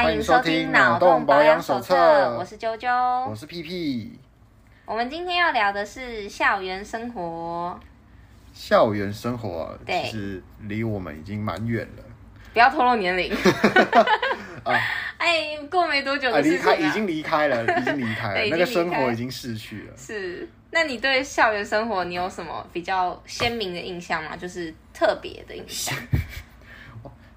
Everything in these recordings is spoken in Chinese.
欢迎收听脑洞保养手册，我是啾啾，我是屁屁。我们今天要聊的是校园生活。校园生活其实离我们已经蛮远了。不要透露年龄。啊，哎，过没多久啊，离的事情啊开已经离开了，已经离开了，那个生活已经逝去了。是，那你对校园生活你有什么比较鲜明的印象吗？就是特别的印象？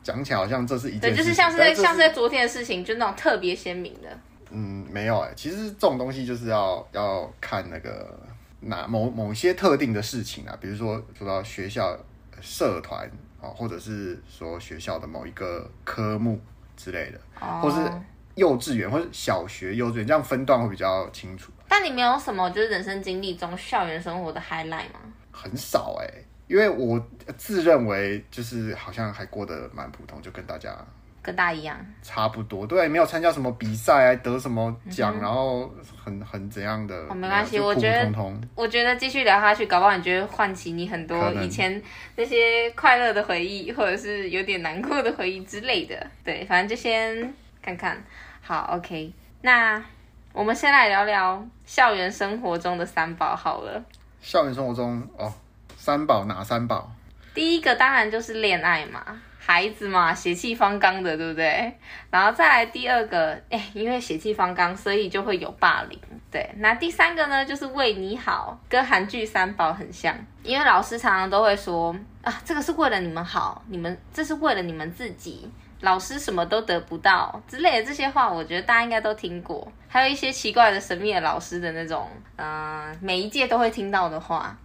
讲起来好像这是一件对，事情，就是像是在像是在昨天的事情，就那种特别鲜明的。嗯，没有哎、其实这种东西就是要要看那个哪某某些特定的事情啊，比如说说到学校社团啊，或者是说学校的某一个科目之类的，哦或是幼稚园或者小学、幼稚园这样分段会比较清楚。但你没有什么就是人生经历中校园生活的 highlight 吗？很少哎、因为我自认为就是好像还过得蛮普通，就跟大家跟大家一样。差不多。对，没有参加什么比赛啊，得什么奖，然后很很怎样的。哦，没关系，我觉得我觉得继续聊下去，搞不好你觉得唤起你很多以前那些快乐的回忆，或者是有点难过的回忆之类的。对，反正就先看看。好，OK，那我们先来聊聊校园生活中的三宝好了。校园生活中哦，三宝哪三宝？第一个当然就是恋爱嘛，孩子嘛，血气方刚的，对不对？然后再来第二个，哎，因为血气方刚，所以就会有霸凌。对，那第三个呢，就是为你好，跟韩剧三宝很像，因为老师常常都会说啊，这个是为了你们好，你们这是为了你们自己，老师什么都得不到之类的这些话，我觉得大家应该都听过。还有一些奇怪的神秘的老师的那种，嗯、每一届都会听到的话。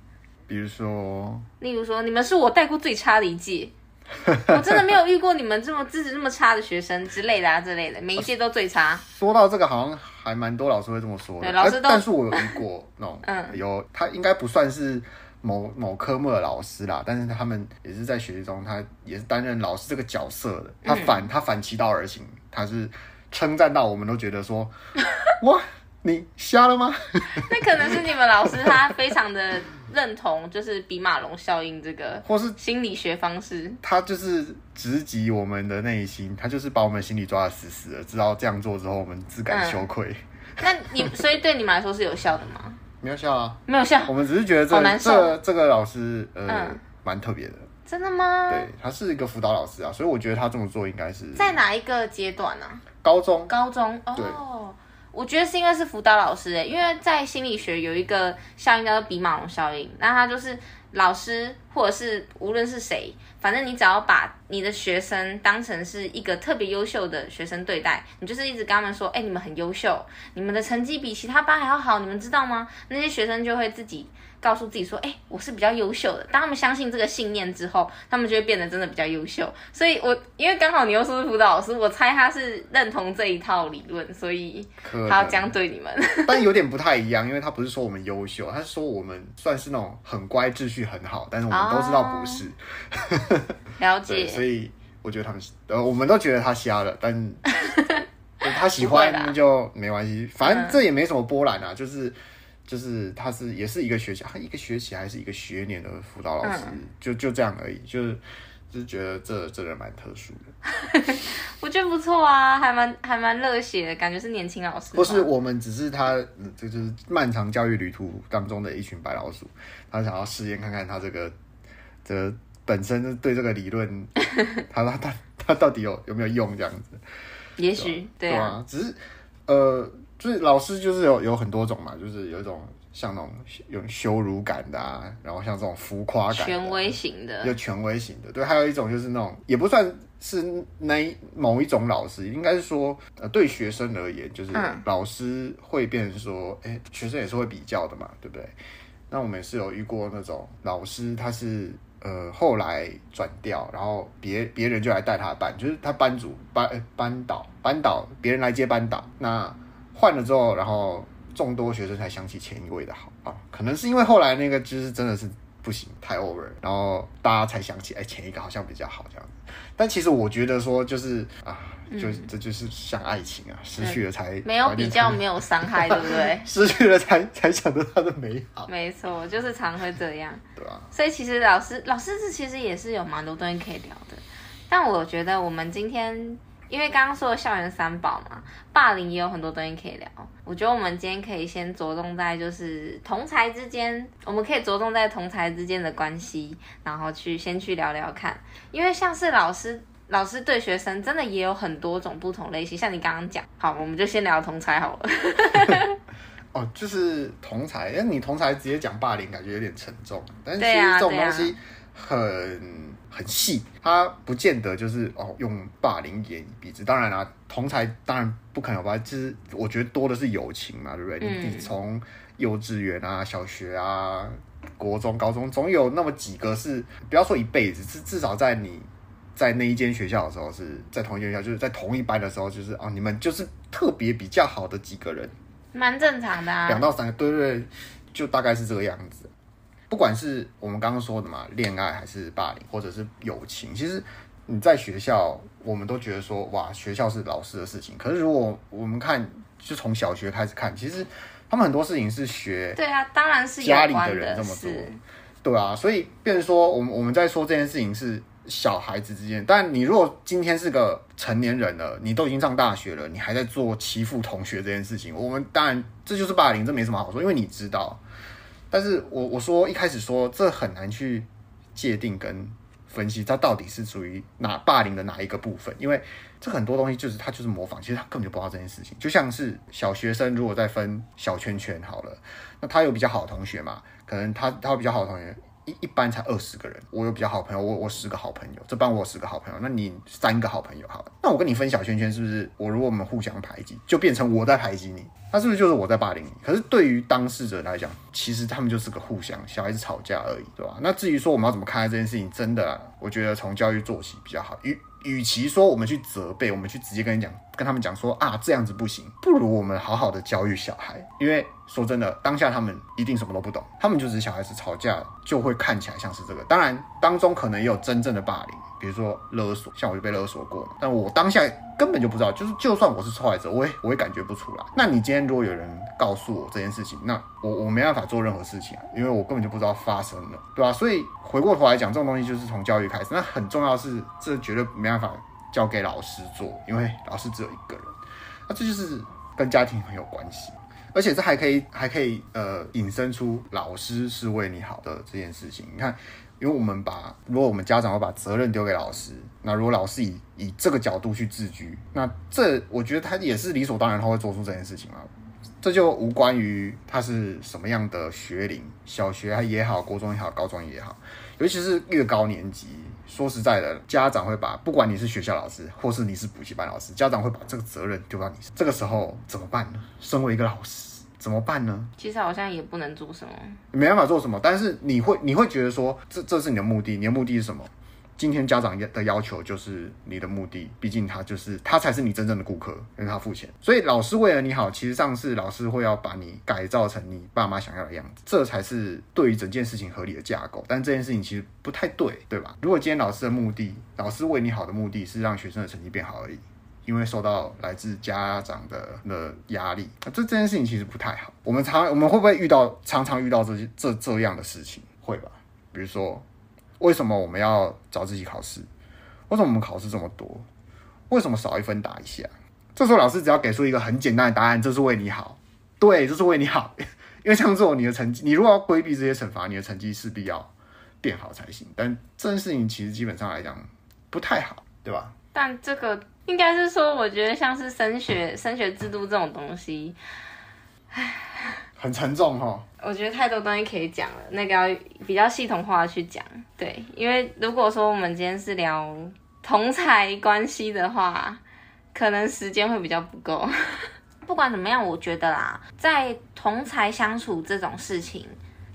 比如说，例如说，你们是我带过最差的一届，我真的没有遇过你们这么资质这么差的学生之类的啊之类的，每一届都最差。说到这个，好像还蛮多老师会这么说的。对老师都但但是我有遇过那种，嗯有他应该不算是某某科目的老师啦，但是他们也是在学习中，他也是担任老师这个角色的。他反、嗯、他反其道而行，他是称赞到我们都觉得说，哇，你瞎了吗？那可能是你们老师他非常的认同，就是比马龙效应这个，或是心理学方式。他就是直击我们的内心，他就是把我们心里抓得死死的，知道这样做之后我们自感羞愧。嗯、那你所以对你们来说是有效的吗？没有效啊，没有效。我们只是觉得这这这个老师呃蛮、嗯、特别的。真的吗？对，他是一个辅导老师啊，所以我觉得他这么做应该是在哪一个阶段呢、啊？高中。高中哦。我觉得是因为是辅导老师诶，因为在心理学有一个效应叫做比马龙效应，那他就是老师或者是无论是谁，反正你只要把你的学生当成是一个特别优秀的学生对待，你就是一直跟他们说，哎，你们很优秀，你们的成绩比其他班还要好，你们知道吗？那些学生就会自己告诉自己说，哎，我是比较优秀的。当他们相信这个信念之后，他们就会变得真的比较优秀。所以我，我因为刚好你又说是辅导老师，我猜他是认同这一套理论，所以他要这样对你们。但有点不太一样，因为他不是说我们优秀，他是说我们算是那种很乖、秩序很好，但是我们都知道不是。哦、了解。所以我觉得他们呃，我们都觉得他瞎了，但 他喜欢就没关系，反正这也没什么波澜啊，就是。就是他是也是一个学期，他一个学期还是一个学年的辅导老师，嗯、就就这样而已，就是就是觉得这这人蛮特殊的。我觉得不错啊，还蛮还蛮热血的感觉，是年轻老师。不是我们只是他，这就是漫长教育旅途当中的一群白老鼠，他想要试验看看他这个这个本身对这个理论，他他他他到底有有没有用这样子？也许对啊，只是呃。就是老师就是有有很多种嘛，就是有一种像那种有羞辱感的啊，然后像这种浮夸感，权威型的，有权威型的，对，还有一种就是那种也不算是那某一种老师，应该是说呃对学生而言，就是老师会变成说，哎、嗯，学生也是会比较的嘛，对不对？那我们也是有遇过那种老师，他是呃后来转调，然后别别人就来带他班，就是他班主班班导班导，别人来接班导，那。换了之后，然后众多学生才想起前一位的好啊，可能是因为后来那个就是真的是不行，太 over，然后大家才想起，哎，前一个好像比较好这样。但其实我觉得说，就是啊，就、嗯、这就是像爱情啊，失去了才没有比较，没有伤害，对不对？失去了才才想到它的美好。没错，就是常会这样。对啊。所以其实老师，老师这其实也是有蛮多东西可以聊的。但我觉得我们今天因为刚刚说的校园三宝嘛，霸凌也有很多东西可以聊。我觉得我们今天可以先着重在就是同才之间，我们可以着重在同才之间的关系，然后去先去聊聊看。因为像是老师，老师对学生真的也有很多种不同类型。像你刚刚讲，好，我们就先聊同才好了。哦，就是同才，因为你同才直接讲霸凌，感觉有点沉重。但是其实这种东西很。很细，他不见得就是哦用霸凌言以蔽之。当然啦、啊，同才当然不可能吧。就是我觉得多的是友情嘛，对不对？嗯、你从幼稚园啊、小学啊、国中、高中，总有那么几个是不要说一辈子，至至少在你在那一间学校的时候，是在同一间学校，就是在同一班的时候，就是啊你们就是特别比较好的几个人，蛮正常的啊。两到三个，对对对，就大概是这个样子。不管是我们刚刚说的嘛，恋爱还是霸凌，或者是友情，其实你在学校，我们都觉得说，哇，学校是老师的事情。可是如果我们看，就从小学开始看，其实他们很多事情是学，对啊，当然是家里的人这么做，对啊。所以变成说，我们我们在说这件事情是小孩子之间，但你如果今天是个成年人了，你都已经上大学了，你还在做欺负同学这件事情，我们当然这就是霸凌，这没什么好说，因为你知道。但是我我说一开始说这很难去界定跟分析，它到底是属于哪霸凌的哪一个部分，因为这很多东西就是他就是模仿，其实他根本就不知道这件事情。就像是小学生如果在分小圈圈好了，那他有比较好的同学嘛，可能他他有比较好的同学。一一班才二十个人，我有比较好朋友，我我十个好朋友，这班我十个好朋友，那你三个好朋友好了，那我跟你分小圈圈是不是？我如果我们互相排挤，就变成我在排挤你，那是不是就是我在霸凌你？可是对于当事者来讲，其实他们就是个互相小孩子吵架而已，对吧？那至于说我们要怎么看待这件事情，真的，我觉得从教育做起比较好。与其说我们去责备，我们去直接跟你讲，跟他们讲说啊这样子不行，不如我们好好的教育小孩，因为。说真的，当下他们一定什么都不懂，他们就是小孩子吵架，就会看起来像是这个。当然，当中可能也有真正的霸凌，比如说勒索，像我就被勒索过。但我当下根本就不知道，就是就算我是受害者，我也我也感觉不出来。那你今天如果有人告诉我这件事情，那我我没办法做任何事情啊，因为我根本就不知道发生了，对吧？所以回过头来讲，这种东西就是从教育开始。那很重要是，这绝对没办法交给老师做，因为老师只有一个人。那这就是跟家庭很有关系。而且这还可以，还可以，呃，引申出老师是为你好的这件事情。你看，因为我们把，如果我们家长会把责任丢给老师，那如果老师以以这个角度去自居，那这我觉得他也是理所当然，他会做出这件事情啊。这就无关于他是什么样的学龄，小学也好，国中也好，高中也好，尤其是越高年级。说实在的，家长会把不管你是学校老师，或是你是补习班老师，家长会把这个责任丢到你。这个时候怎么办呢？身为一个老师。怎么办呢？其实好像也不能做什么，没办法做什么。但是你会，你会觉得说，这这是你的目的，你的目的是什么？今天家长的要求就是你的目的，毕竟他就是他才是你真正的顾客，因为他付钱。所以老师为了你好，其实上是老师会要把你改造成你爸妈想要的样子，这才是对于整件事情合理的架构。但这件事情其实不太对，对吧？如果今天老师的目的，老师为你好的目的是让学生的成绩变好而已。因为受到来自家长的的压力，这这件事情其实不太好。我们常我们会不会遇到常常遇到这些这这样的事情？会吧？比如说，为什么我们要早自习考试？为什么我们考试这么多？为什么少一分打一下？这时候老师只要给出一个很简单的答案，这是为你好。对，这是为你好。因为这样做，你的成绩，你如果要规避这些惩罚，你的成绩势必要变好才行。但这件事情其实基本上来讲不太好，对吧？但这个。应该是说，我觉得像是升学、升学制度这种东西，唉，很沉重哈。我觉得太多东西可以讲了，那个要比较系统化的去讲。对，因为如果说我们今天是聊同才关系的话，可能时间会比较不够。不管怎么样，我觉得啦，在同才相处这种事情，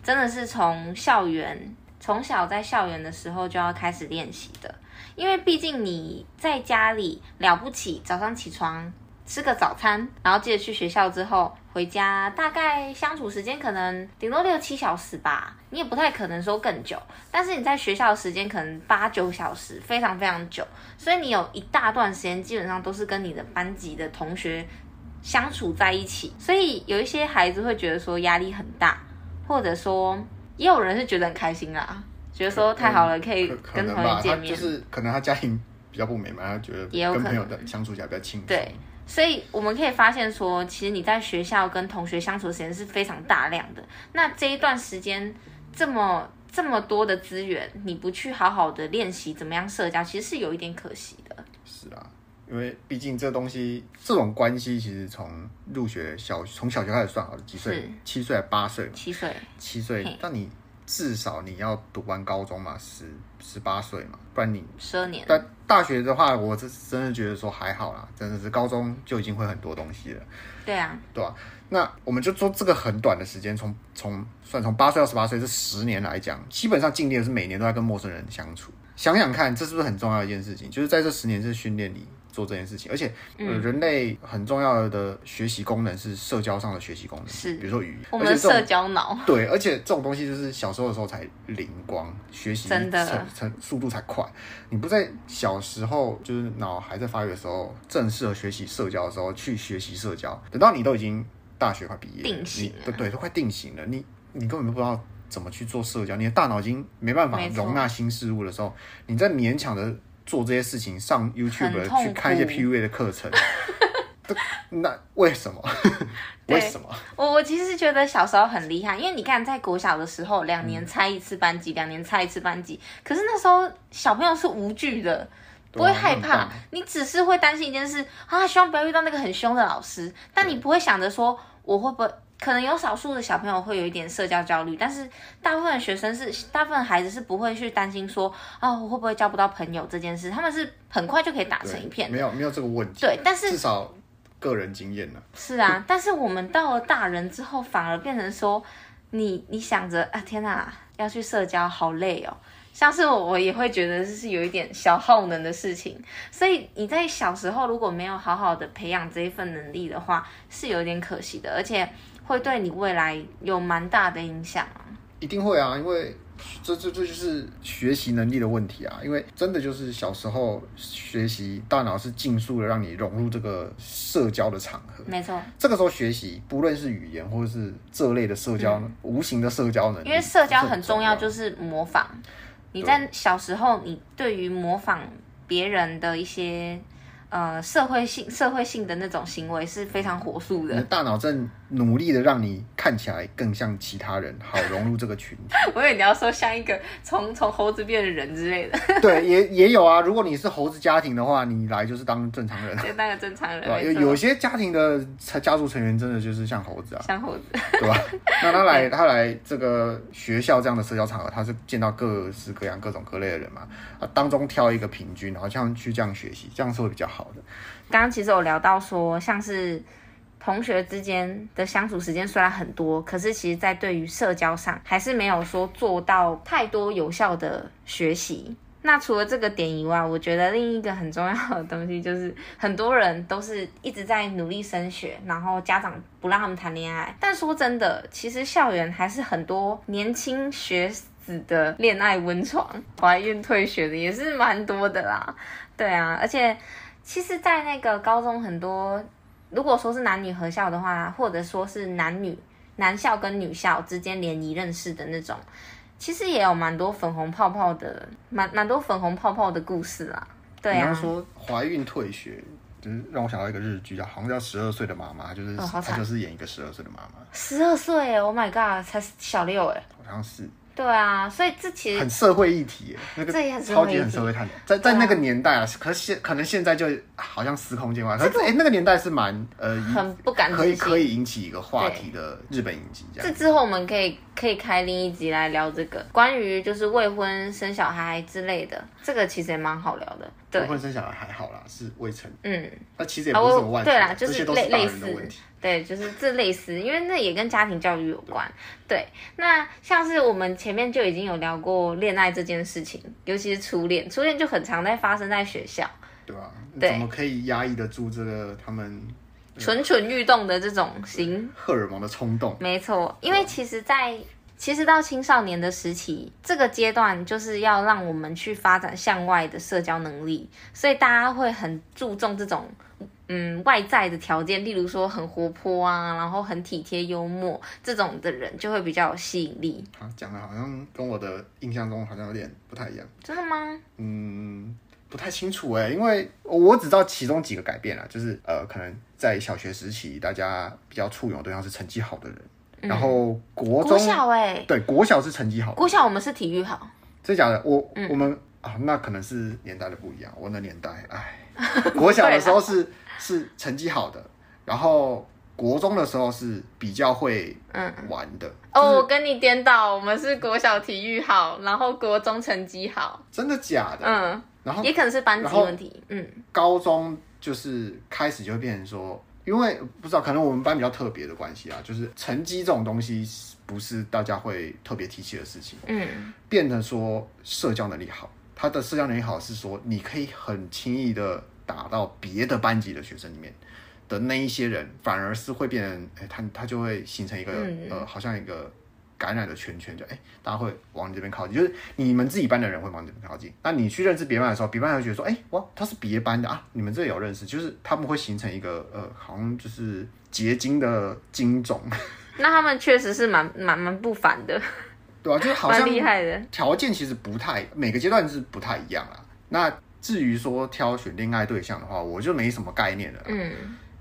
真的是从校园，从小在校园的时候就要开始练习的。因为毕竟你在家里了不起，早上起床吃个早餐，然后接着去学校之后回家，大概相处时间可能顶多六七小时吧，你也不太可能说更久。但是你在学校的时间可能八九小时，非常非常久，所以你有一大段时间基本上都是跟你的班级的同学相处在一起，所以有一些孩子会觉得说压力很大，或者说也有人是觉得很开心啦。觉得说太好了，可以跟同学见面。就是可能他家庭比较不美满，他觉得跟朋友的相处起来比较轻松。对，所以我们可以发现说，其实你在学校跟同学相处的时间是非常大量的。那这一段时间这么这么多的资源，你不去好好的练习怎么样社交，其实是有一点可惜的。是啊，因为毕竟这东西这种关系，其实从入学小从小学开始算好了，几岁？七岁还八岁？七岁。七岁，那你。至少你要读完高中嘛，十十八岁嘛，不然你十二年。但大学的话，我真真的觉得说还好啦，真的是高中就已经会很多东西了。对啊，对啊。那我们就说这个很短的时间，从从算从八岁到十八岁这十年来讲，基本上尽力的是每年都在跟陌生人相处。想想看，这是不是很重要的一件事情？就是在这十年是训练你。做这件事情，而且、嗯。呃、人类很重要的学习功能是社交上的学习功能，是。比如说语言，我们的社交脑。对，而且这种东西就是小时候的时候才灵光，学习真的。成成速度才快。你不在小时候就是脑还在发育的时候，正适合学习社交的时候去学习社交，等到你都已经大学快毕业，定型对对，都快定型了，你你根本都不知道怎么去做社交，你的大脑已经没办法容纳新事物的时候，你在勉强的。做这些事情，上 YouTube 去看一些 PUA 的课程，那为什么？为什么？我我其实是觉得小时候很厉害，因为你看，在国小的时候，两年拆一次班级，两、嗯、年拆一次班级，可是那时候小朋友是无惧的，不会害怕，你只是会担心一件事啊，希望不要遇到那个很凶的老师，但你不会想着说我会不会。可能有少数的小朋友会有一点社交焦虑，但是大部分的学生是，大部分孩子是不会去担心说，啊，我会不会交不到朋友这件事，他们是很快就可以打成一片，没有没有这个问题。对，但是至少个人经验呢。是啊，但是我们到了大人之后，反而变成说，你你想着啊，天哪，要去社交好累哦。像是我，我也会觉得这是有一点小耗能的事情，所以你在小时候如果没有好好的培养这一份能力的话，是有点可惜的，而且。会对你未来有蛮大的影响啊！一定会啊，因为这这这就是学习能力的问题啊！因为真的就是小时候学习，大脑是尽速的让你融入这个社交的场合。没错，这个时候学习，不论是语言或者是这类的社交，嗯、无形的社交能力，因为社交很重要，就是模仿。你在小时候，你对于模仿别人的一些。呃，社会性、社会性的那种行为是非常火速的。你的大脑正努力的让你看起来更像其他人，好融入这个群体。我以为你要说像一个从从猴子变的人之类的。对，也也有啊。如果你是猴子家庭的话，你来就是当正常人，就当个正常人。对，有有些家庭的家族成员真的就是像猴子啊，像猴子，对吧？那他来他来这个学校这样的社交场合，他是见到各式各样、各种各类的人嘛？啊，当中挑一个平均，然后这样去这样学习，这样是会比较好。刚刚其实有聊到说，像是同学之间的相处时间虽然很多，可是其实在对于社交上还是没有说做到太多有效的学习。那除了这个点以外，我觉得另一个很重要的东西就是，很多人都是一直在努力升学，然后家长不让他们谈恋爱。但说真的，其实校园还是很多年轻学子的恋爱温床，怀孕退学的也是蛮多的啦。对啊，而且。其实，在那个高中，很多如果说是男女合校的话，或者说是男女男校跟女校之间联谊认识的那种，其实也有蛮多粉红泡泡的，蛮蛮多粉红泡泡的故事啊。对啊，你要说怀孕退学，就是让我想到一个日剧，叫好像叫《十二岁的妈妈》，就是她、哦、就是演一个十二岁的妈妈。十二岁，Oh my god，才小六哎，好像是。对啊，所以这其实很社会议题，那个超级很社会探讨，在在那个年代啊，可是现可能现在就好像司空见惯。可是哎，那个年代是蛮呃，很不敢可以可以引起一个话题的日本影集这样。这之后我们可以可以开另一集来聊这个关于就是未婚生小孩之类的，这个其实也蛮好聊的。对，未婚生小孩还好啦，是未成。嗯，那其实也不是什么问题，对啦，就是类类似。对，就是这类似，因为那也跟家庭教育有关。对，那像是我们前面就已经有聊过恋爱这件事情，尤其是初恋，初恋就很常在发生在学校，对吧？对，怎么可以压抑得住这个他们蠢蠢欲动的这种心，荷尔蒙的冲动？没错，因为其实在，在其实到青少年的时期，这个阶段就是要让我们去发展向外的社交能力，所以大家会很注重这种。嗯，外在的条件，例如说很活泼啊，然后很体贴幽默这种的人，就会比较有吸引力。啊，讲的好像跟我的印象中好像有点不太一样。真的吗？嗯，不太清楚哎，因为我只知道其中几个改变啦，就是呃，可能在小学时期，大家比较簇拥的对象是成绩好的人，嗯、然后国中国小哎，对，国小是成绩好，国小我们是体育好，真假的？我、嗯、我们啊，那可能是年代的不一样，我那年代哎，国小的时候是是成绩好的，然后。国中的时候是比较会嗯玩的、哦，我跟你颠倒，我们是国小体育好，然后国中成绩好，真的假的？嗯，然后也可能是班级问题，嗯，高中就是开始就会变成说，因为不知道可能我们班比较特别的关系啊，就是成绩这种东西不是大家会特别提起的事情，嗯，变成说社交能力好，他的社交能力好是说你可以很轻易的打到别的班级的学生里面。的那一些人反而是会变成，哎，他他就会形成一个、嗯、呃，好像一个感染的圈圈，就哎，大家会往你这边靠近，就是你们自己班的人会往这边靠近。那你去认识别班的时候，别班会觉得说，哎，哇，他是别班的啊，你们这里有认识，就是他们会形成一个呃，好像就是结晶的晶种。那他们确实是蛮蛮蛮不凡的，对啊，就是好像厉害的条件其实不太，每个阶段是不太一样啊。那至于说挑选恋爱对象的话，我就没什么概念了。嗯。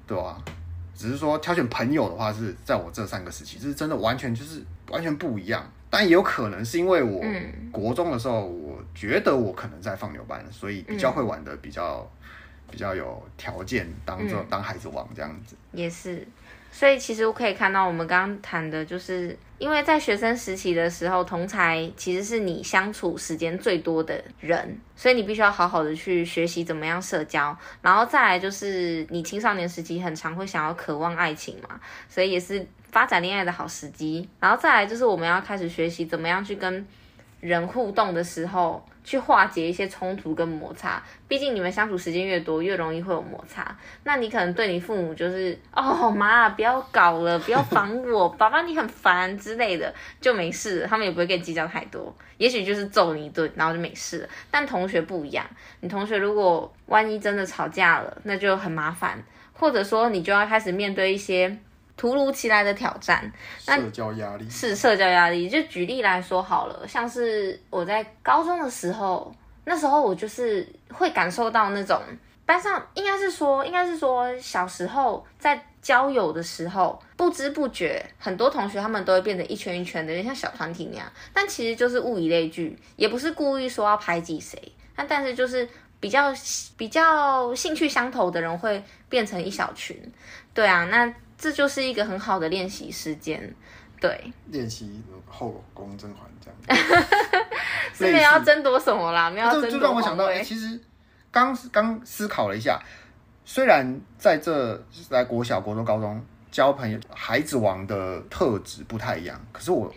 对啊，只是说挑选朋友的话，是在我这三个时期，就是真的完全就是完全不一样。但也有可能是因为我国中的时候，我觉得我可能在放牛班，所以比较会玩的比较比较有条件当做当孩子王这样子。也是。所以其实我可以看到，我们刚刚谈的就是，因为在学生时期的时候，同才其实是你相处时间最多的人，所以你必须要好好的去学习怎么样社交。然后再来就是，你青少年时期很常会想要渴望爱情嘛，所以也是发展恋爱的好时机。然后再来就是，我们要开始学习怎么样去跟人互动的时候。去化解一些冲突跟摩擦，毕竟你们相处时间越多，越容易会有摩擦。那你可能对你父母就是哦妈，不要搞了，不要烦我，爸爸你很烦之类的，就没事，他们也不会跟你计较太多。也许就是揍你一顿，然后就没事。但同学不一样，你同学如果万一真的吵架了，那就很麻烦，或者说你就要开始面对一些。突如其来的挑战，社交压力是社交压力。就举例来说好了，像是我在高中的时候，那时候我就是会感受到那种班上，应该是说，应该是说小时候在交友的时候，不知不觉很多同学他们都会变成一圈一圈的，有点像小团体那样。但其实就是物以类聚，也不是故意说要排挤谁，但但是就是比较比较兴趣相投的人会变成一小群。对啊，那。这就是一个很好的练习时间，对。练习后宫甄嬛这样。是没有要争夺什么啦，没有要争夺。就让我想到，哎，其实刚刚思考了一下，虽然在这在国小、国中、高中交朋友，孩子王的特质不太一样，可是我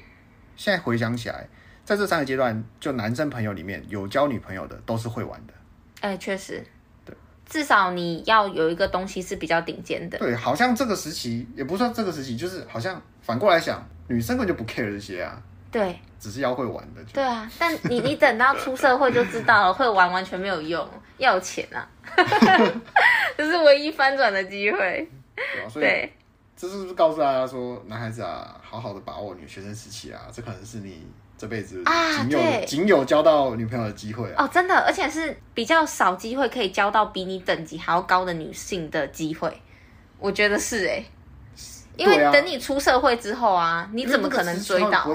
现在回想起来，在这三个阶段，就男生朋友里面有交女朋友的，都是会玩的。哎，确实。至少你要有一个东西是比较顶尖的。对，好像这个时期也不算这个时期，就是好像反过来想，女生根本就不 care 这些啊。对，只是要会玩的。对啊，但你你等到出社会就知道了，会玩完全没有用，要钱啊，这是唯一翻转的机会。对啊，所以这是不是告诉大家说，男孩子啊，好好的把握女学生时期啊，这可能是你。这辈子仅有仅有交到女朋友的机会哦，真的，而且是比较少机会可以交到比你等级还要高的女性的机会，我觉得是哎，因为等你出社会之后啊，你怎么可能追到？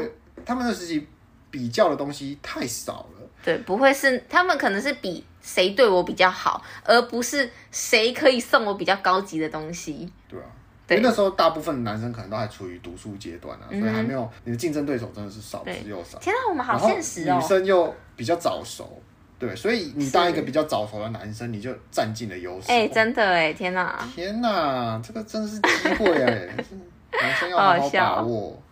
他们的时期比较的东西太少了，对，不会是他们可能是比谁对我比较好，而不是谁可以送我比较高级的东西，对啊。因为那时候大部分男生可能都还处于读书阶段啊，嗯、所以还没有你的竞争对手真的是少之又少。天哪，我们好现实哦！女生又比较早熟，对，所以你当一个比较早熟的男生，你就占尽了优势。哎、欸，真的哎，天哪！天哪，这个真的是机会哎，男生要好好把握。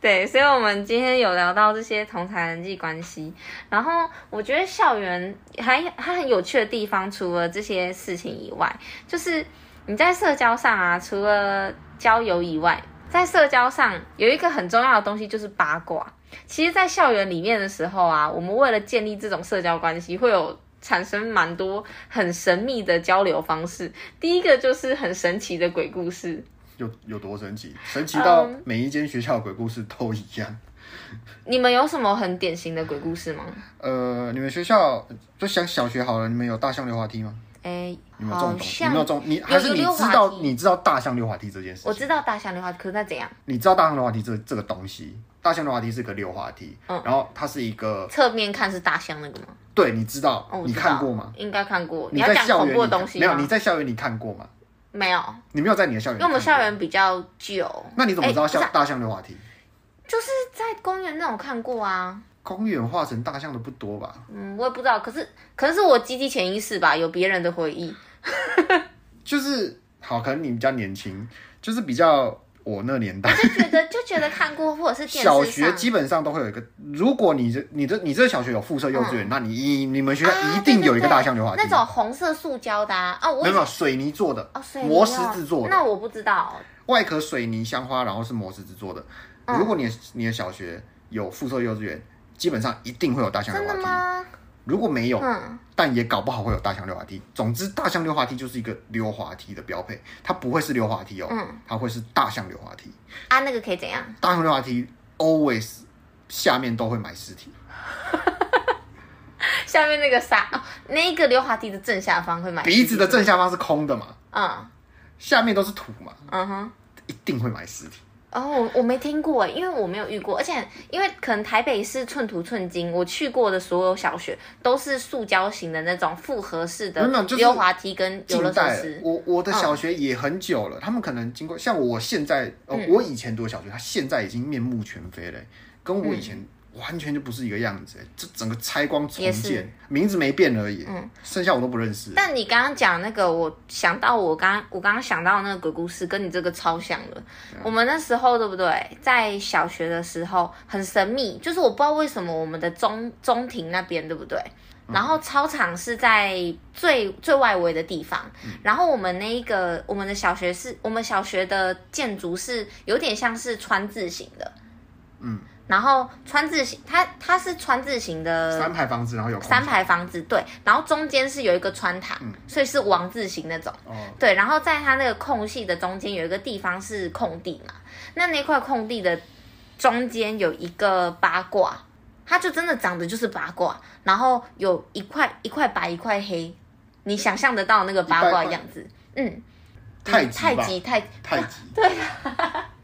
对，所以我们今天有聊到这些同才人际关系，然后我觉得校园还它很有趣的地方，除了这些事情以外，就是。你在社交上啊，除了交友以外，在社交上有一个很重要的东西就是八卦。其实，在校园里面的时候啊，我们为了建立这种社交关系，会有产生蛮多很神秘的交流方式。第一个就是很神奇的鬼故事，有有多神奇？神奇到每一间学校的鬼故事都一样。你们有什么很典型的鬼故事吗？呃，你们学校就想小学好了，你们有大象溜滑梯吗？哎、欸，你们有这种东西？你没有这种？你还是你知道你知道大象溜滑梯这件事？我知道大象溜滑梯，可是那怎样？你知道大象溜滑梯这这个东西？大象溜滑梯是个溜滑梯，嗯，然后它是一个侧面看是大象那个吗？对，你知道？哦、知道你看过吗？应该看过。你在校园？没有，你在校园里看过吗？没有，你没有在你的校园，因为我们校园比较旧。那你怎么知道像大象溜滑梯？就是在公园那种看过啊。公园画成大象的不多吧？嗯，我也不知道，可是可能是我集体潜意识吧，有别人的回忆。就是好，可能你比较年轻，就是比较我那年代，就觉得就觉得看过，或者是电视小学基本上都会有一个。如果你这你这你这小学有附设幼稚园，嗯、那你你们学校一定有一个大象溜滑梯，啊、对对对，那种红色塑胶的啊，哦，我有没有水泥做的，哦，磨石制作的，那我不知道。外壳水泥香花，然后是磨石制作的。嗯、如果你的你的小学有附设幼稚园，基本上一定会有大象溜滑梯。如果没有，嗯、但也搞不好会有大象溜滑梯。总之，大象溜滑梯就是一个溜滑梯的标配，它不会是溜滑梯哦，嗯、它会是大象溜滑梯。啊，那个可以怎样？大象溜滑梯 always 下面都会埋尸体。下面那个沙、哦，那个溜滑梯的正下方会埋鼻子的正下方是空的嘛？嗯，下面都是土嘛？嗯哼，一定会埋尸体。哦，我我没听过哎，因为我没有遇过，而且因为可能台北是寸土寸金，我去过的所有小学都是塑胶型的那种复合式的溜滑梯跟游乐设施。我我的小学也很久了，嗯、他们可能经过像我现在，呃，我以前读的小学，他现在已经面目全非了，跟我以前。嗯完全就不是一个样子，这整个拆光重建，名字没变而已。嗯，剩下我都不认识。但你刚刚讲那个，我想到我刚我刚刚想到那个鬼故事，跟你这个超像的。啊、我们那时候对不对？在小学的时候很神秘，就是我不知道为什么我们的中中庭那边对不对？然后操场是在最最外围的地方，嗯、然后我们那一个我们的小学是我们小学的建筑是有点像是川字形的，嗯。然后川字形，它它是川字形的三排房子，然后有三排房子，对，然后中间是有一个穿塔，嗯、所以是王字形那种，哦、对，然后在它那个空隙的中间有一个地方是空地嘛，那那块空地的中间有一个八卦，它就真的长得就是八卦，然后有一块一块白一块黑，你想象得到那个八卦样子，嗯，太极太极太太极，对，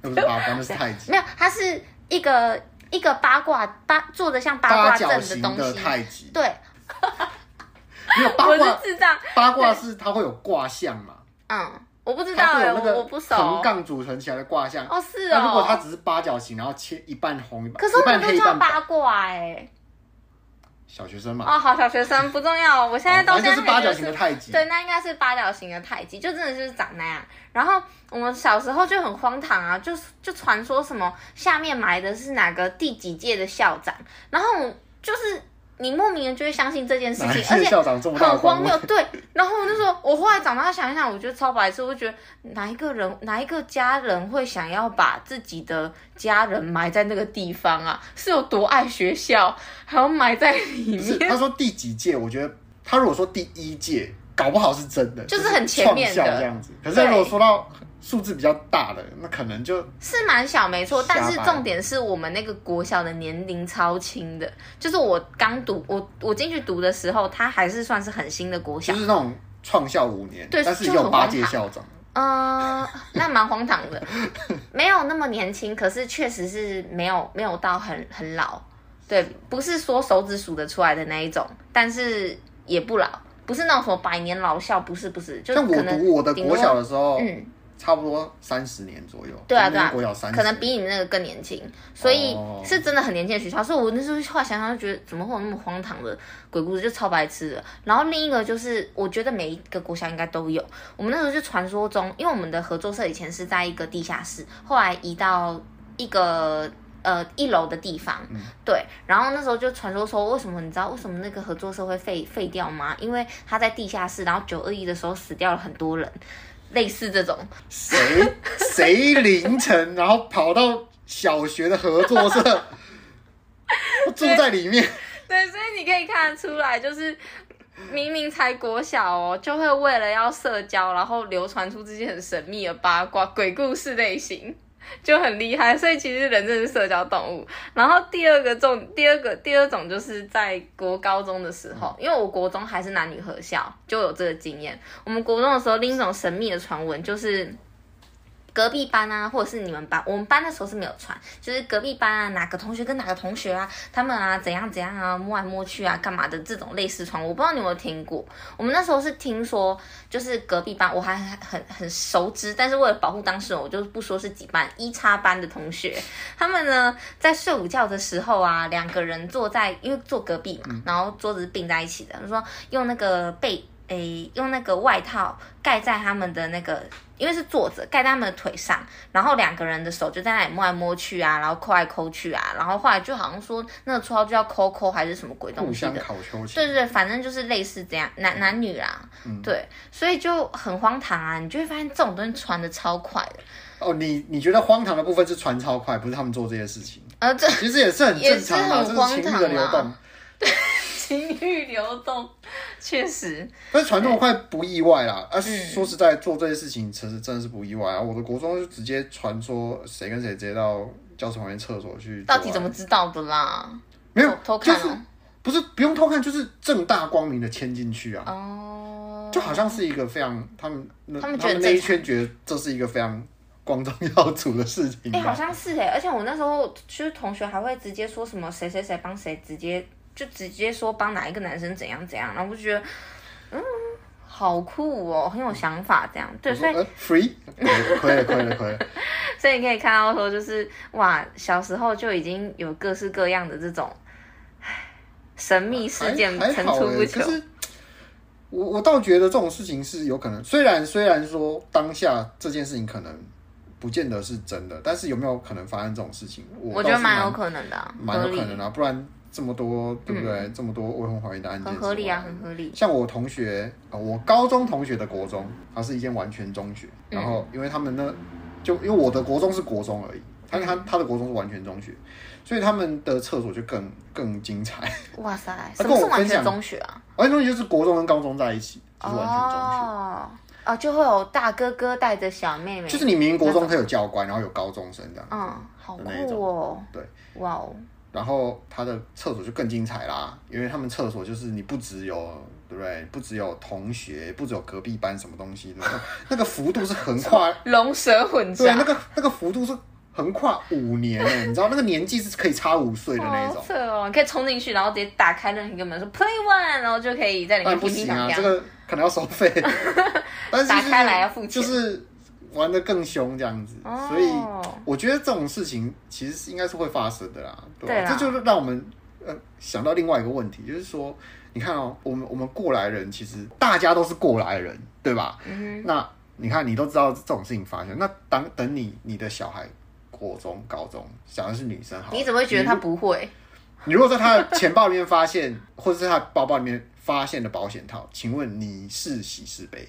那不是八卦，那是太极，没有，它是一个。一个八卦八做的像八卦阵的东西，太极对，没有八卦，我是智障。八卦是它会有卦象嘛？嗯，我不知道哎，我不熟。横杠组成起来的卦象哦，是哦。那如果它只是八角形，然后切一半红一半，可是我们都叫八卦哎。小学生嘛。哦，好，小学生不重要。我现在到现在就是八角形的太极，对，那应该是八角形的太极，就真的就是长那样。然后我们小时候就很荒唐啊，就就传说什么下面埋的是哪个第几届的校长，然后就是你莫名的就会相信这件事情，而且很荒谬。对，然后那时候我后来长大想一想，我觉得超白痴，我觉得哪一个人哪一个家人会想要把自己的家人埋在那个地方啊？是有多爱学校，还要埋在里面？他说第几届，我觉得他如果说第一届。搞不好是真的，就是很前面的这样子。可是如果说到数字比较大的，那可能就是蛮小，没错。但是重点是我们那个国小的年龄超轻的，就是我刚读，我我进去读的时候，他还是算是很新的国小，就是那种创校五年，对，但是有八届校长。嗯、呃，那蛮荒唐的，没有那么年轻，可是确实是没有没有到很很老，对，不是说手指数得出来的那一种，但是也不老。不是那种什么百年老校，不是不是，就是我读我的国小的时候，嗯，差不多三十年左右。对啊对啊，国小三，可能比你们那个更年轻，所以是真的很年轻的学校。所以我那时候后来想想，就觉得怎么会有那么荒唐的鬼故事，就超白痴的。然后另一个就是，我觉得每一个国小应该都有。我们那时候就传说中，因为我们的合作社以前是在一个地下室，后来移到一个。呃，一楼的地方，嗯、对，然后那时候就传说说，为什么你知道为什么那个合作社会废废掉吗？因为他在地下室，然后九二一的时候死掉了很多人，类似这种。谁谁凌晨然后跑到小学的合作社，住在里面对？对，所以你可以看得出来，就是明明才国小哦，就会为了要社交，然后流传出这些很神秘的八卦鬼故事类型。就很厉害。所以其实人真的是社交动物。然后第二个种，第二个第二种就是在国高中的时候，因为我国中还是男女合校，就有这个经验。我们国中的时候，另一种神秘的传闻就是。隔壁班啊，或者是你们班，我们班那时候是没有传，就是隔壁班啊，哪个同学跟哪个同学啊，他们啊怎样怎样啊，摸来摸去啊，干嘛的这种类似传，我不知道你有没有听过。我们那时候是听说，就是隔壁班，我还很很熟知，但是为了保护当事人，我就不说是几班，一叉班的同学，他们呢在睡午觉的时候啊，两个人坐在，因为坐隔壁嘛，然后桌子是并在一起的，就说用那个被。诶，用那个外套盖在他们的那个，因为是坐着盖在他们的腿上，然后两个人的手就在那里摸来摸去啊，然后抠来抠去啊，然后后来就好像说那个绰号就叫抠抠还是什么鬼东西的，对对对，反正就是类似这样，男男女啦，嗯、对，所以就很荒唐啊，你就会发现这种东西传的超快的。哦，你你觉得荒唐的部分是传超快，不是他们做这些事情？呃，这其实也是很正常啊，这是情绪的流动。对。情绪流动，确实。但是传这么快不意外啦。啊，说实在，做这些事情其实真的是不意外啊。我的国中就直接传说谁跟谁直接到教室旁边厕所去。到底怎么知道的啦？没有偷看，就是不是不用偷看，就是正大光明的牵进去啊。哦。就好像是一个非常他们他们觉得那一圈觉得这是一个非常光宗耀祖的事情。哎，好像是哎，而且我那时候其实同学还会直接说什么谁谁谁帮谁直接。就直接说帮哪一个男生怎样怎样，然后我就觉得，嗯，好酷哦，很有想法这样。对，所以 free，可以了，可以了，可以了。所以你可以看到说，就是哇，小时候就已经有各式各样的这种神秘事件层出不穷。我我倒觉得这种事情是有可能，虽然虽然说当下这件事情可能不见得是真的，但是有没有可能发生这种事情？我，我觉得蛮有可能的，蛮有可能的，不然。这么多，对不对？嗯、这么多未婚怀孕的案件，很合理啊，很合理。像我同学啊，我高中同学的国中，它是一间完全中学。然后，因为他们呢，就因为我的国中是国中而已，他他他的国中是完全中学，所以他们的厕所就更更精彩。哇塞，什么是完全中学啊？完全中学就是国中跟高中在一起，就是完全中学。哦，哦，就会有大哥哥带着小妹妹。就是你明明国中可以有教官，然后有高中生这样。嗯，好酷哦。对，哇哦。然后他的厕所就更精彩啦，因为他们厕所就是你不只有，对不对？不只有同学，不只有隔壁班什么东西的，那个幅度是横跨 龙蛇混杂。对，那个那个幅度是横跨五年诶，你知道那个年纪是可以差五岁的那种。是哦，你可以冲进去，然后直接打开任何一个门，说 Play One，然后就可以在里面。不行啊，这个可能要收费。但是打开来要付钱。就是。玩的更凶这样子，所以我觉得这种事情其实是应该是会发生的啦，对这就是让我们呃想到另外一个问题，就是说，你看哦，我们我们过来人其实大家都是过来人，对吧？嗯。那你看，你都知道这种事情发生，那当等你你的小孩国中、高中，想的是女生好，你怎么会觉得他不会？你如果在他的钱包里面发现，或者是他的包包里面发现的保险套，请问你是喜是悲？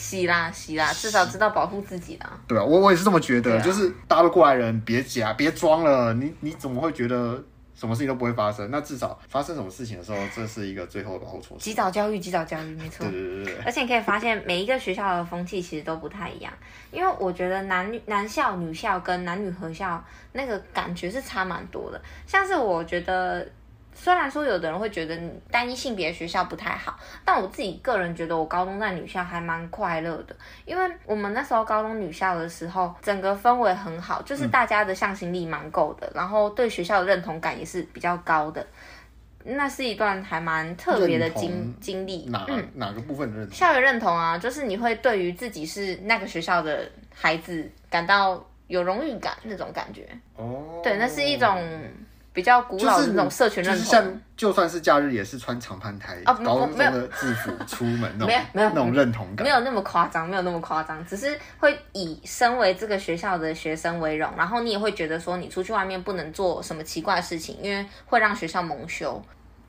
洗啦洗啦，至少知道保护自己啦。对啊，我我也是这么觉得，啊、就是大家都过来人，别假，别装了。你你怎么会觉得什么事情都不会发生？那至少发生什么事情的时候，这是一个最后的保护措施。及早教育，及早教育，没错。对对对对。而且你可以发现，每一个学校的风气其实都不太一样，因为我觉得男女男校、女校跟男女合校那个感觉是差蛮多的。像是我觉得。虽然说有的人会觉得单一性别学校不太好，但我自己个人觉得我高中在女校还蛮快乐的，因为我们那时候高中女校的时候，整个氛围很好，就是大家的向心力蛮够的，嗯、然后对学校的认同感也是比较高的，那是一段还蛮特别的经经历。哪、嗯、哪个部分的认同？校园认同啊，就是你会对于自己是那个学校的孩子感到有荣誉感那种感觉。哦，对，那是一种。比较古老的那种社群认同，就是就是像就算是假日也是穿长 pan 台高中的制服出门那种，没有没有那种认同感，没有那么夸张，没有那么夸张，只是会以身为这个学校的学生为荣，然后你也会觉得说你出去外面不能做什么奇怪的事情，因为会让学校蒙羞。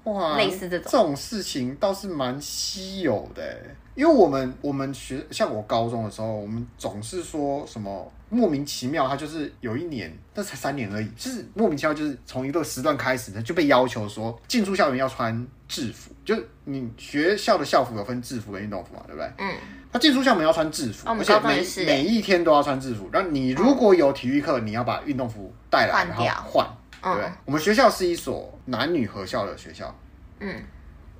哇，类似这种这种事情倒是蛮稀有的，因为我们我们学像我高中的时候，我们总是说什么。莫名其妙，他就是有一年，那才三年而已，就是莫名其妙，就是从一个时段开始呢，就被要求说进出校园要穿制服，就你学校的校服有分制服跟运动服嘛，对不对？嗯。他进出校门要穿制服，而且每每一天都要穿制服。然后你如果有体育课，你要把运动服带来，然后换，对不对？我们学校是一所男女合校的学校。嗯。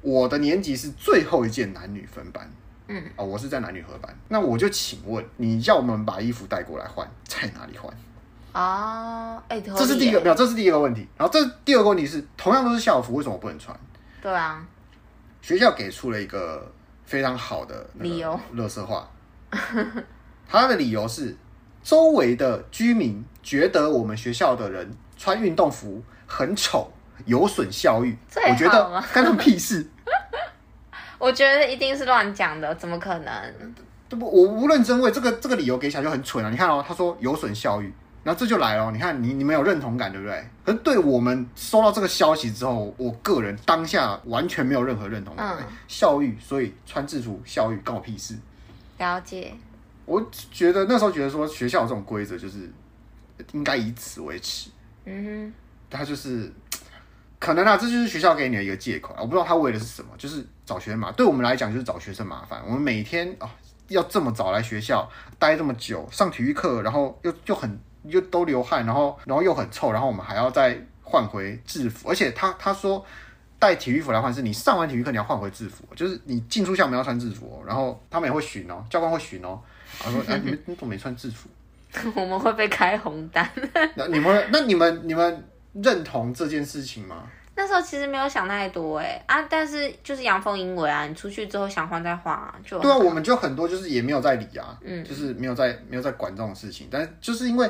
我的年级是最后一届男女分班。嗯。哦，我是在男女合班。那我就请问，你叫我们把衣服带过来换，在哪里换？啊，哎，这是第一个，没有，这是第一个问题。然后这第二个问题是，同样都是校服，为什么不能穿？对啊。学校给出了一个。非常好的理由，乐色化。他的理由是，周围的居民觉得我们学校的人穿运动服很丑，有损校誉。我觉得干他们屁事。我觉得一定是乱讲的，怎么可能？不，我无认真为这个这个理由给起来就很蠢啊！你看哦，他说有损校誉。然后这就来了，你看你你们有认同感对不对？可是对我们收到这个消息之后，我个人当下完全没有任何认同感。嗯，校誉，所以穿制服校誉关我屁事。了解。我觉得那时候觉得说学校有这种规则就是应该以此为耻。嗯哼。他就是可能啊，这就是学校给你的一个借口。我不知道他为的是什么，就是找学生嘛。对我们来讲就是找学生麻烦。我们每天啊要这么早来学校待这么久，上体育课，然后又又很。又都流汗，然后然后又很臭，然后我们还要再换回制服，而且他他说带体育服来换，是你上完体育课你要换回制服，就是你进出校门要穿制服，然后他们也会巡哦，教官会巡哦，他说哎你们你怎么没穿制服？我们会被开红单。那你们那你们你们认同这件事情吗？那时候其实没有想太多哎啊，但是就是阳奉阴违啊，你出去之后想换再换啊，就对啊，我们就很多就是也没有在理啊，嗯，就是没有在没有在管这种事情，但就是因为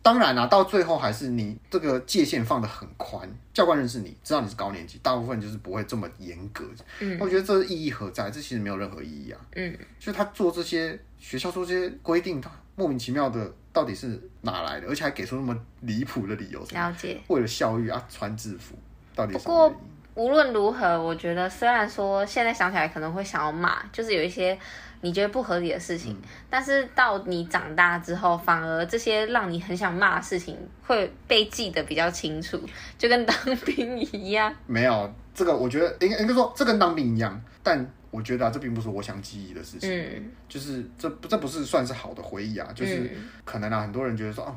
当然啊，到最后还是你这个界限放的很宽，教官认识你，知道你是高年级，大部分就是不会这么严格，嗯，我觉得这意义何在？这其实没有任何意义啊，嗯，所以他做这些学校做这些规定，他莫名其妙的到底是哪来的？而且还给出那么离谱的理由，了解，为了效率啊，穿制服。到底不过无论如何，我觉得虽然说现在想起来可能会想要骂，就是有一些你觉得不合理的事情，嗯、但是到你长大之后，反而这些让你很想骂的事情会被记得比较清楚，就跟当兵一样。没有这个，我觉得应该应该说这跟当兵一样，但我觉得啊，这并不是我想记忆的事情，嗯、就是这这不是算是好的回忆啊，就是可能啊，很多人觉得说啊。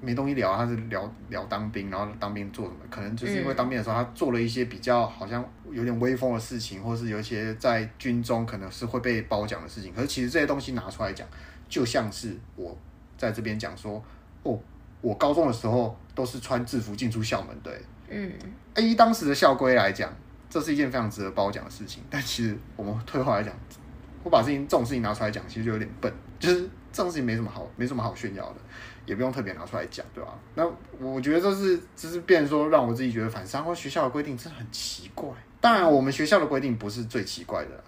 没东西聊，他是聊聊当兵，然后当兵做什么？可能就是因为当兵的时候，他做了一些比较好像有点威风的事情，或是有一些在军中可能是会被褒奖的事情。可是其实这些东西拿出来讲，就像是我在这边讲说，哦，我高中的时候都是穿制服进出校门，对，嗯，以当时的校规来讲，这是一件非常值得褒奖的事情。但其实我们退后来讲，我把事情这种事情拿出来讲，其实就有点笨，就是这种事情没什么好，没什么好炫耀的。也不用特别拿出来讲，对吧？那我觉得这是，这是变说让我自己觉得反伤。或学校的规定真的很奇怪。当然，我们学校的规定不是最奇怪的，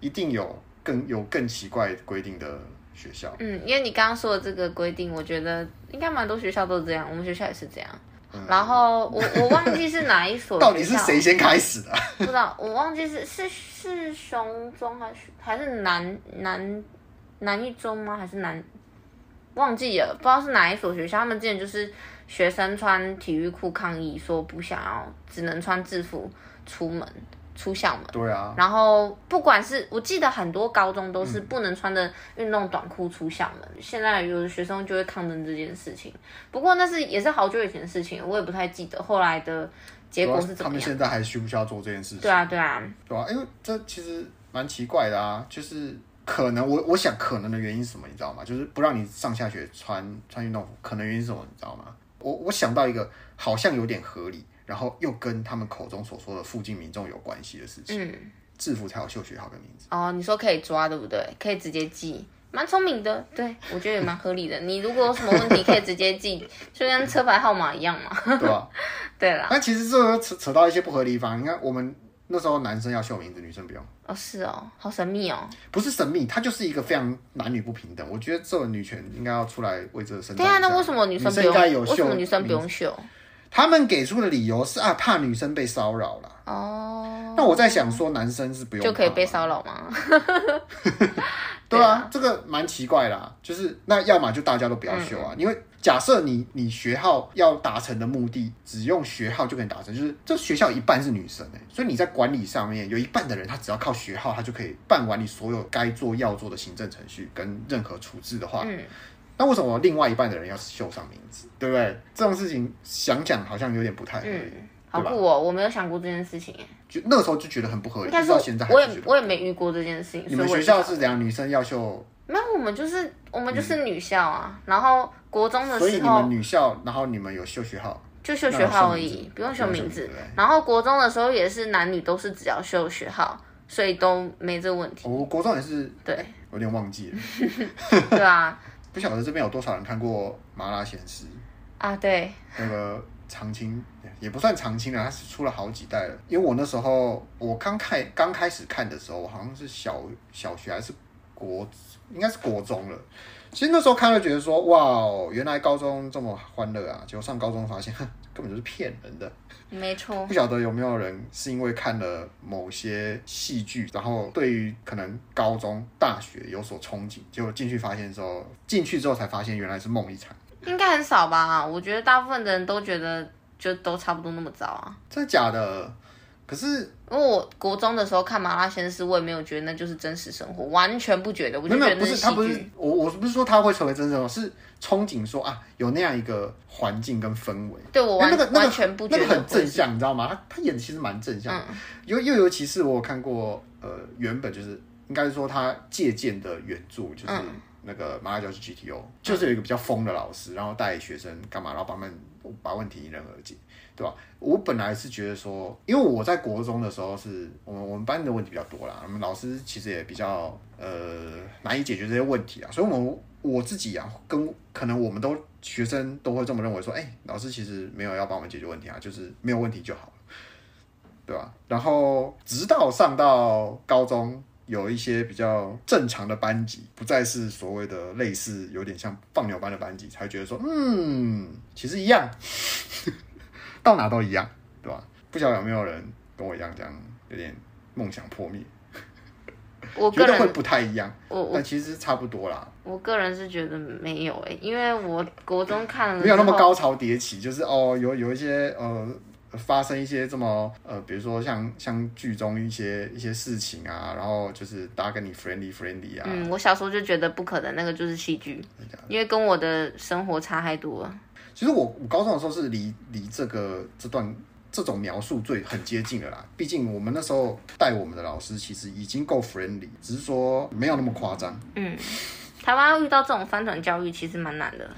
一定有更有更奇怪规定的学校。嗯，因为你刚刚说的这个规定，我觉得应该蛮多学校都这样，我们学校也是这样。嗯、然后我我忘记是哪一所，到底是谁先开始的？不知道，我忘记是是是雄中还是还是南南南一中吗？还是南？忘记了，不知道是哪一所学校。他们之前就是学生穿体育裤抗议，说不想要，只能穿制服出门出校门。对啊。然后不管是我记得很多高中都是不能穿的运动短裤出校门。嗯、现在有的学生就会抗争这件事情。不过那是也是好久以前的事情，我也不太记得后来的结果是怎么样。他们现在还需不需要做这件事情？对啊，对啊，对啊，因为这其实蛮奇怪的啊，就是。可能我我想可能的原因是什么，你知道吗？就是不让你上下学穿穿运动服，可能原因是什么，你知道吗？我我想到一个好像有点合理，然后又跟他们口中所说的附近民众有关系的事情。嗯，制服才有秀学号的名字。哦，你说可以抓对不对？可以直接记，蛮聪明的。对，我觉得也蛮合理的。你如果有什么问题，可以直接记，就跟车牌号码一样嘛。对啊，对了啦。那其实这个扯扯到一些不合理地方。你看我们。那时候男生要秀名字，女生不用。哦，是哦，好神秘哦。不是神秘，它就是一个非常男女不平等。我觉得这种女权应该要出来为这个伸张。对啊，那为什么女生不用？为什么女生不用秀？他们给出的理由是啊，怕女生被骚扰了。哦。那我在想说，男生是不用就可以被骚扰吗？对啊，这个蛮奇怪的啊，就是那要么就大家都不要修啊，因为假设你你学号要达成的目的，只用学号就可以达成，就是这学校一半是女生哎，所以你在管理上面有一半的人，他只要靠学号，他就可以办完你所有该做要做的行政程序跟任何处置的话，嗯，那为什么另外一半的人要绣上名字，对不对？这种事情想讲好像有点不太合理。嗯好酷哦！我没有想过这件事情，就那个时候就觉得很不合理。但是现在我也我也没遇过这件事情。你们学校是怎样？女生要绣？没有，我们就是我们就是女校啊。然后国中的时候，所以你们女校，然后你们有绣学号，就秀学号而已，不用秀名字。然后国中的时候也是男女都是只要秀学号，所以都没这个问题。我国中也是，对，有点忘记了。对啊，不晓得这边有多少人看过《麻辣鲜师》啊？对，那个。长青也不算长青了，它是出了好几代了。因为我那时候我刚开刚开始看的时候，我好像是小小学还是国，应该是国中了。其实那时候看了觉得说，哇哦，原来高中这么欢乐啊！结果上高中发现，哼，根本就是骗人的。没错。不晓得有没有人是因为看了某些戏剧，然后对于可能高中、大学有所憧憬，结果进去发现之后，进去之后才发现原来是梦一场。应该很少吧？我觉得大部分的人都觉得就都差不多那么糟啊。真的假的？可是因为我国中的时候看《麻辣鲜师》，我也没有觉得那就是真实生活，完全不觉得。我就觉得不是他不是我，我不是说他会成为真实生活，是憧憬说啊，有那样一个环境跟氛围。对我完、完全不觉得那个很正向，你知道吗？他他演的其实蛮正向的，又、嗯、又尤其是我有看过呃，原本就是应该是说他借鉴的原著就是。嗯那个麻辣教师 GTO 就是有一个比较疯的老师，然后带学生干嘛，然后把他们把问题迎刃而解，对吧？我本来是觉得说，因为我在国中的时候是我们我们班的问题比较多啦，我们老师其实也比较呃难以解决这些问题啊，所以我们我自己啊，跟可能我们都学生都会这么认为说，哎，老师其实没有要帮我们解决问题啊，就是没有问题就好，对吧？然后直到上到高中。有一些比较正常的班级，不再是所谓的类似有点像放牛班的班级，才觉得说，嗯，其实一样，到哪都一样，对吧？不晓得有没有人跟我一样，这样有点梦想破灭。我个人 觉得会不太一样，但其实差不多啦。我个人是觉得没有诶、欸，因为我国中看了没有那么高潮迭起，就是哦，有有一些呃。发生一些这么呃，比如说像像剧中一些一些事情啊，然后就是大家跟你 friendly friendly 啊。嗯，我小时候就觉得不可能，那个就是戏剧，因为跟我的生活差太多了。其实我我高中的时候是离离这个这段这种描述最很接近的啦。毕竟我们那时候带我们的老师其实已经够 friendly，只是说没有那么夸张。嗯，台湾要遇到这种翻转教育其实蛮难的。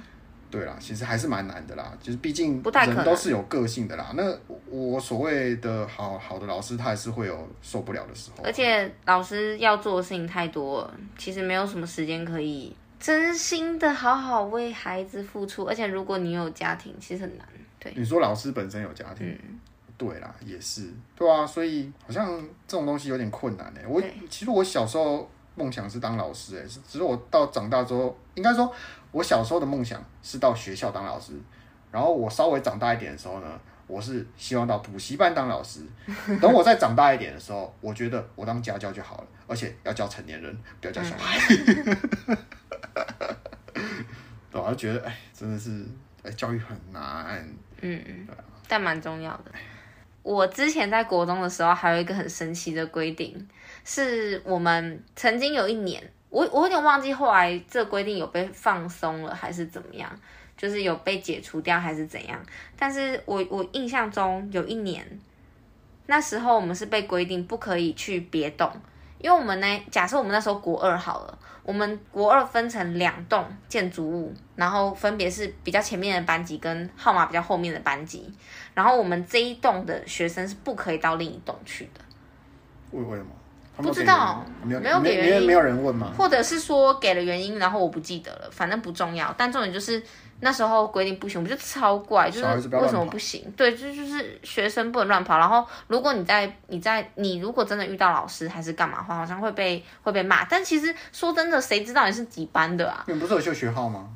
对啦，其实还是蛮难的啦，就是毕竟人都是有个性的啦。那我所谓的好好的老师，他还是会有受不了的时候。而且老师要做的事情太多了，其实没有什么时间可以真心的好好为孩子付出。而且如果你有家庭，其实很难。对，你说老师本身有家庭，嗯、对啦，也是，对啊，所以好像这种东西有点困难哎。我其实我小时候梦想是当老师哎，只是我到长大之后，应该说。我小时候的梦想是到学校当老师，然后我稍微长大一点的时候呢，我是希望到补习班当老师。等我再长大一点的时候，我觉得我当家教就好了，而且要教成年人，不要教小孩。我 就觉得，哎，真的是，哎，教育很难。嗯嗯，但蛮重要的。我之前在国中的时候，还有一个很神奇的规定，是我们曾经有一年。我我有点忘记后来这规定有被放松了还是怎么样，就是有被解除掉还是怎样。但是我我印象中有一年，那时候我们是被规定不可以去别栋，因为我们呢，假设我们那时候国二好了，我们国二分成两栋建筑物，然后分别是比较前面的班级跟号码比较后面的班级，然后我们这一栋的学生是不可以到另一栋去的。为为什么？不知道，没有，没有给原因，没有人问吗？或者是说给了原因，然后我不记得了，反正不重要。但重点就是那时候规定不行，我觉得超怪，就是为什么不行？对，就就是学生不能乱跑。然后如果你在你在你如果真的遇到老师还是干嘛的话，好像会被会被骂。但其实说真的，谁知道你是几班的啊？你不是有秀学号吗？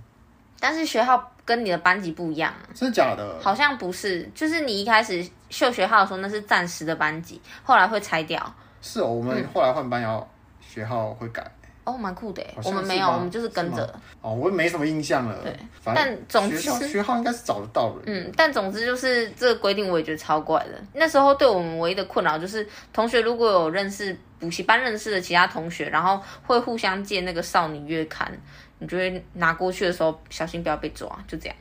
但是学号跟你的班级不一样啊，真的假的？好像不是，就是你一开始秀学号的时候那是暂时的班级，后来会拆掉。是哦，我们后来换班要学号会改，哦，蛮酷的。我们没有，我们就是跟着。哦，我也没什么印象了。对，但总之学号应该是找得到的。嗯，但总之就是这个规定，我也觉得超怪的。那时候对我们唯一的困扰就是，同学如果有认识补习班认识的其他同学，然后会互相借那个少女月刊，你就会拿过去的时候小心不要被抓，就这样。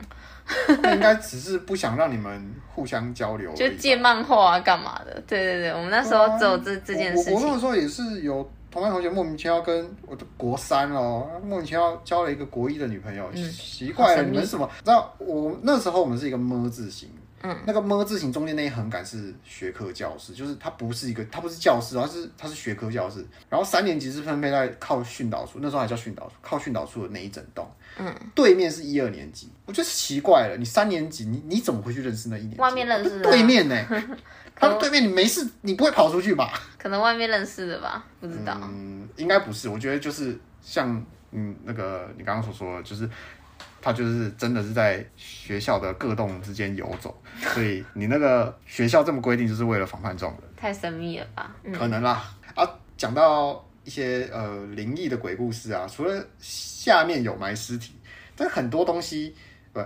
那应该 只是不想让你们互相交流，就借漫画啊，干嘛的？对对对，我们那时候只有这、啊、这件事情。我我那时候也是有同班同学莫名其妙跟我的国三哦，莫名其妙交了一个国一的女朋友，嗯、奇怪了，你们什么？知道我那时候我们是一个么字形。嗯，那个么字形中间那一横杆是学科教室，就是它不是一个，它不是教室，它是它是学科教室。然后三年级是分配在靠训导处，那时候还叫训导处，靠训导处的那一整栋。嗯，对面是一二年级，我觉得奇怪了，你三年级你你怎么会去认识那一年级？外面认识的。对面呢？他们对面你没事，你不会跑出去吧？可能外面认识的吧，不知道。嗯，应该不是，我觉得就是像嗯那个你刚刚所说的，就是。他就是真的是在学校的各栋之间游走，所以你那个学校这么规定，就是为了防范这种人。太神秘了吧？嗯、可能啦。啊，讲到一些呃灵异的鬼故事啊，除了下面有埋尸体，但很多东西不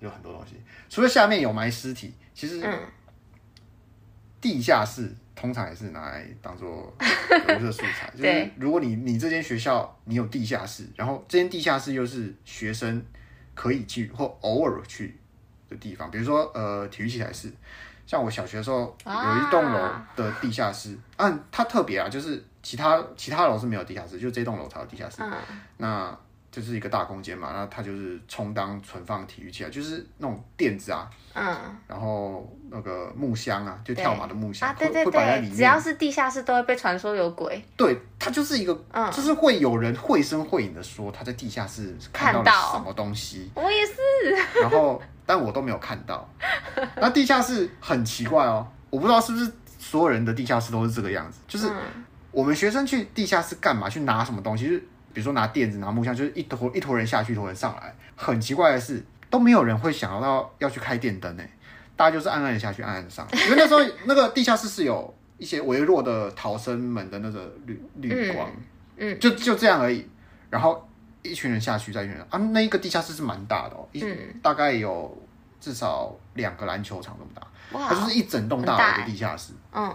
有很多东西，除了下面有埋尸体，其实地下室通常也是拿来当做 游乐素材。就是如果你你这间学校你有地下室，然后这间地下室又是学生。可以去或偶尔去的地方，比如说呃体育器材室，像我小学的时候有一栋楼的地下室，啊，啊它特别啊，就是其他其他楼是没有地下室，就这栋楼才有地下室，嗯、那。就是一个大空间嘛，那它就是充当存放体育器材，就是那种垫子啊，嗯，然后那个木箱啊，就跳马的木箱，啊，对对对，只要是地下室都会被传说有鬼。对，它就是一个，嗯，就是会有人绘声绘影的说他在地下室看到了什么东西。我也是。然后，但我都没有看到。那地下室很奇怪哦，我不知道是不是所有人的地下室都是这个样子，就是我们学生去地下室干嘛？去拿什么东西？就是。比如说拿垫子、拿木箱，就是一坨一坨人下去，一坨人上来。很奇怪的是，都没有人会想到要去开电灯诶，大家就是暗暗的下去，暗暗的上来。因为那时候那个地下室是有一些微弱的逃生门的那个绿绿光，嗯，嗯。就就这样而已。然后一群人下去，再一群人啊，那一个地下室是蛮大的哦，一、嗯、大概有至少两个篮球场那么大，哇它就是一整栋大楼的地下室，嗯，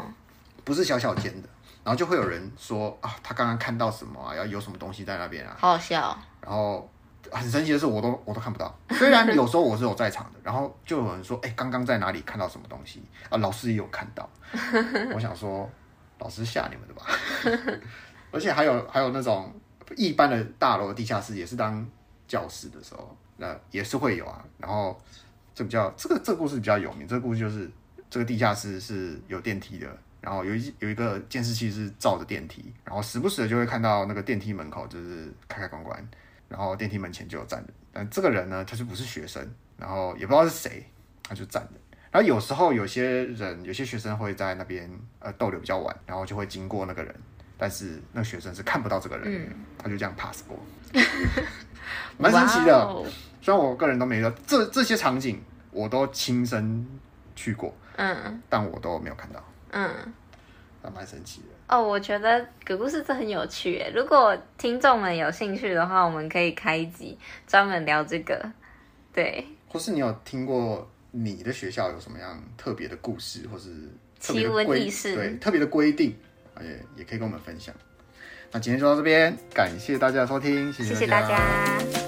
不是小小间的。然后就会有人说啊，他刚刚看到什么啊？要有什么东西在那边啊？好好笑哦。然后很神奇的是，我都我都看不到。虽然有时候我是有在场的，然后就有人说，哎，刚刚在哪里看到什么东西啊？老师也有看到。我想说，老师吓你们的吧？而且还有还有那种一般的大楼的地下室，也是当教室的时候，那也是会有啊。然后这比较这个这个故事比较有名，这个故事就是这个地下室是有电梯的。然后有一有一个监视器是照着电梯，然后时不时的就会看到那个电梯门口就是开开关关，然后电梯门前就有站着，但这个人呢，他就不是学生，然后也不知道是谁，他就站着。然后有时候有些人有些学生会在那边呃逗留比较晚，然后就会经过那个人，但是那个学生是看不到这个人，嗯、他就这样 pass 过，蛮神奇的。虽然我个人都没有这这些场景，我都亲身去过，嗯，但我都没有看到。嗯，还蛮神奇的哦。我觉得鬼故事真的很有趣诶。如果听众们有兴趣的话，我们可以开一集专门聊这个。对，或是你有听过你的学校有什么样特别的故事，或是奇闻异事，对，特别的规定，也也可以跟我们分享。那今天就到这边，感谢大家的收听，谢谢大家。谢谢大家。